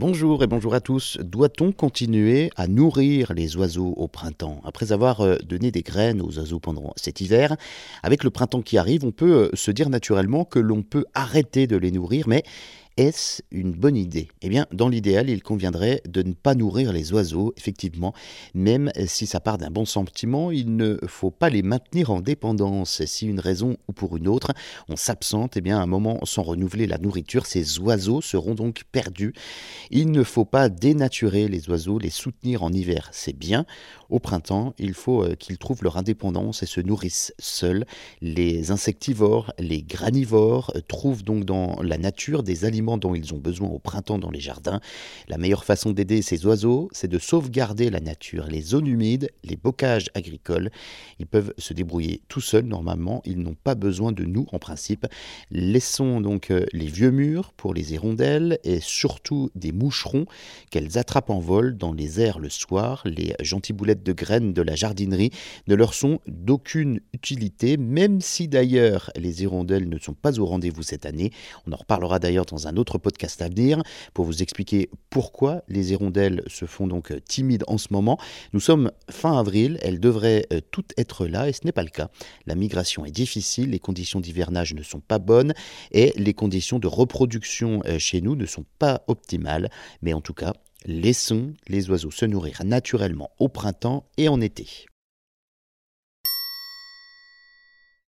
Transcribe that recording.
Bonjour et bonjour à tous. Doit-on continuer à nourrir les oiseaux au printemps? Après avoir euh, donné des graines aux oiseaux pendant cet hiver, avec le printemps qui arrive, on peut euh, se dire naturellement que l'on peut arrêter de les nourrir, mais est-ce une bonne idée? Eh bien, dans l'idéal, il conviendrait de ne pas nourrir les oiseaux, effectivement. Même si ça part d'un bon sentiment, il ne faut pas les maintenir en dépendance. Si une raison ou pour une autre, on s'absente, eh bien, à un moment sans renouveler la nourriture, ces oiseaux seront donc perdus. Il ne faut pas dénaturer les oiseaux, les soutenir en hiver, c'est bien. Au printemps, il faut euh, qu'ils trouvent leur indépendance et se nourrissent seuls. Les insectivores, les granivores euh, trouvent donc dans la nature des aliments dont ils ont besoin au printemps dans les jardins. La meilleure façon d'aider ces oiseaux, c'est de sauvegarder la nature, les zones humides, les bocages agricoles. Ils peuvent se débrouiller tout seuls normalement, ils n'ont pas besoin de nous en principe. Laissons donc euh, les vieux murs pour les hirondelles et surtout des moucherons qu'elles attrapent en vol dans les airs le soir. Les gentilles boulettes de graines de la jardinerie ne leur sont d'aucune utilité, même si d'ailleurs les hirondelles ne sont pas au rendez-vous cette année. On en reparlera d'ailleurs dans un autre podcast à venir pour vous expliquer pourquoi les hirondelles se font donc euh, timides en ce moment. Nous sommes fin avril, elles devraient euh, toutes être là et ce n'est pas le cas. La migration est difficile, les conditions d'hivernage ne sont pas bonnes et les conditions de reproduction euh, chez nous ne sont pas optimales. Mais en tout cas, laissons les oiseaux se nourrir naturellement au printemps et en été.